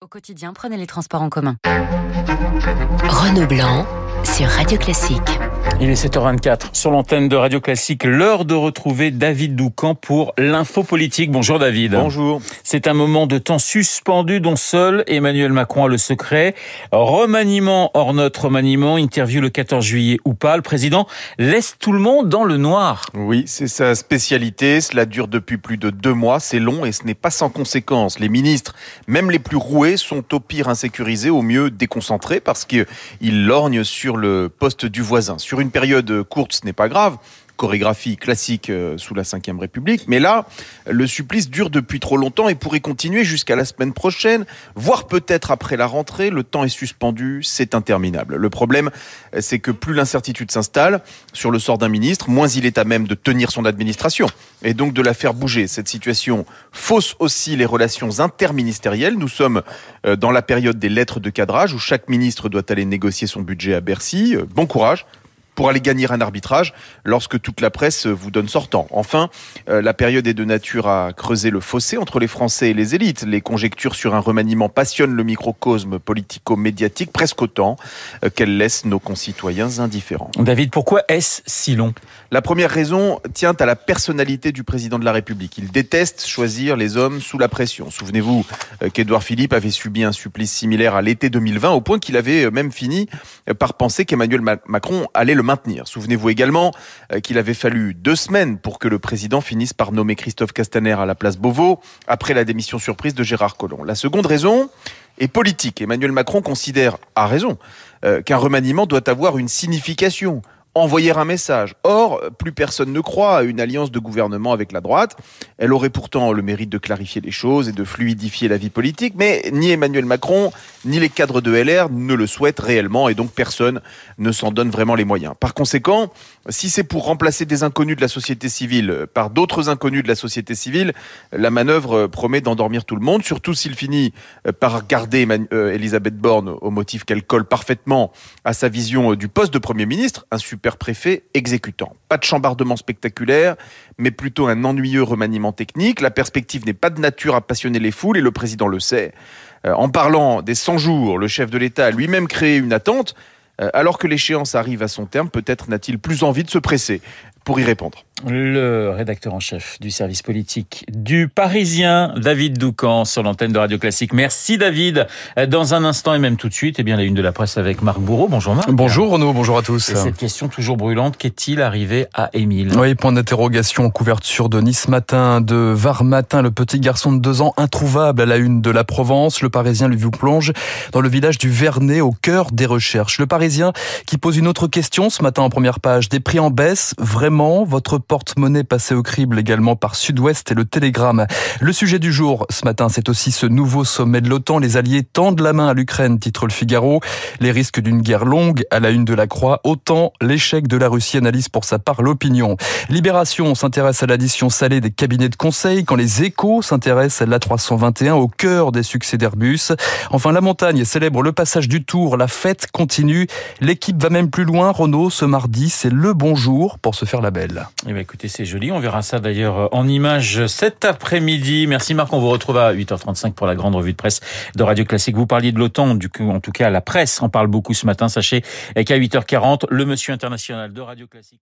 Au quotidien, prenez les transports en commun. Renaud Blanc sur Radio Classique. Il est 7h24 sur l'antenne de Radio Classique. L'heure de retrouver David Doucan pour l'info politique. Bonjour David. Bonjour. C'est un moment de temps suspendu dont seul Emmanuel Macron a le secret. Remaniement hors notre remaniement, interview le 14 juillet ou pas. Le président laisse tout le monde dans le noir. Oui, c'est sa spécialité. Cela dure depuis plus de deux mois. C'est long et ce n'est pas sans conséquences. Les ministres, même les plus roués, sont au pire insécurisés, au mieux déconcentrés parce qu'ils lorgnent sur le poste du voisin. Sur une période courte, ce n'est pas grave chorégraphie classique euh, sous la Ve République. Mais là, le supplice dure depuis trop longtemps et pourrait continuer jusqu'à la semaine prochaine, voire peut-être après la rentrée. Le temps est suspendu, c'est interminable. Le problème, c'est que plus l'incertitude s'installe sur le sort d'un ministre, moins il est à même de tenir son administration et donc de la faire bouger. Cette situation fausse aussi les relations interministérielles. Nous sommes euh, dans la période des lettres de cadrage où chaque ministre doit aller négocier son budget à Bercy. Euh, bon courage pour aller gagner un arbitrage lorsque toute la presse vous donne sortant. Enfin, euh, la période est de nature à creuser le fossé entre les Français et les élites. Les conjectures sur un remaniement passionnent le microcosme politico-médiatique presque autant euh, qu'elles laissent nos concitoyens indifférents. David, pourquoi est-ce si long? La première raison tient à la personnalité du président de la République. Il déteste choisir les hommes sous la pression. Souvenez-vous euh, qu'Édouard Philippe avait subi un supplice similaire à l'été 2020 au point qu'il avait même fini par penser qu'Emmanuel Macron allait le Souvenez-vous également euh, qu'il avait fallu deux semaines pour que le président finisse par nommer Christophe Castaner à la place Beauvau, après la démission surprise de Gérard Collomb. La seconde raison est politique. Emmanuel Macron considère, à raison, euh, qu'un remaniement doit avoir une signification envoyer un message. Or, plus personne ne croit à une alliance de gouvernement avec la droite. Elle aurait pourtant le mérite de clarifier les choses et de fluidifier la vie politique, mais ni Emmanuel Macron, ni les cadres de LR ne le souhaitent réellement et donc personne ne s'en donne vraiment les moyens. Par conséquent, si c'est pour remplacer des inconnus de la société civile par d'autres inconnus de la société civile, la manœuvre promet d'endormir tout le monde, surtout s'il finit par garder euh, Elisabeth Borne au motif qu'elle colle parfaitement à sa vision du poste de Premier ministre, un super préfet exécutant. Pas de chambardement spectaculaire, mais plutôt un ennuyeux remaniement technique. La perspective n'est pas de nature à passionner les foules et le président le sait. Euh, en parlant des 100 jours, le chef de l'État a lui-même créé une attente. Euh, alors que l'échéance arrive à son terme, peut-être n'a-t-il plus envie de se presser pour y répondre. Le rédacteur en chef du service politique du Parisien, David Doucan, sur l'antenne de Radio Classique. Merci David. Dans un instant et même tout de suite, eh bien, la une de la presse avec Marc Bourreau. Bonjour Marc. Bonjour Renaud, bonjour à tous. Et cette question toujours brûlante, qu'est-il arrivé à Émile? Oui, point d'interrogation en couverture de Nice Matin, de Var Matin, le petit garçon de deux ans introuvable à la une de la Provence. Le Parisien lui vous plonge dans le village du Vernet, au cœur des recherches. Le Parisien qui pose une autre question ce matin en première page. Des prix en baisse, vraiment Votre porte-monnaie passé au crible également par Sud-Ouest et le Télégramme? Le sujet du jour ce matin, c'est aussi ce nouveau sommet de l'OTAN. Les alliés tendent la main à l'Ukraine, titre le Figaro. Les risques d'une guerre longue à la une de la Croix. Autant l'échec de la Russie analyse pour sa part l'opinion. Libération s'intéresse à l'addition salée des cabinets de conseil quand les échos s'intéressent à l'A321 au cœur des succès d'Airbus. Enfin, la montagne célèbre le passage du tour. La fête continue. L'équipe va même plus loin. Renault, ce mardi, c'est le bon jour pour se faire la belle. Eh bien, écoutez, c'est joli. On verra ça d'ailleurs en images cet après-midi. Merci Marc. On vous retrouve à 8h35 pour la grande revue de presse de Radio Classique. Vous parliez de l'OTAN, du coup, en tout cas, la presse en parle beaucoup ce matin. Sachez qu'à 8h40, le monsieur international de Radio Classique.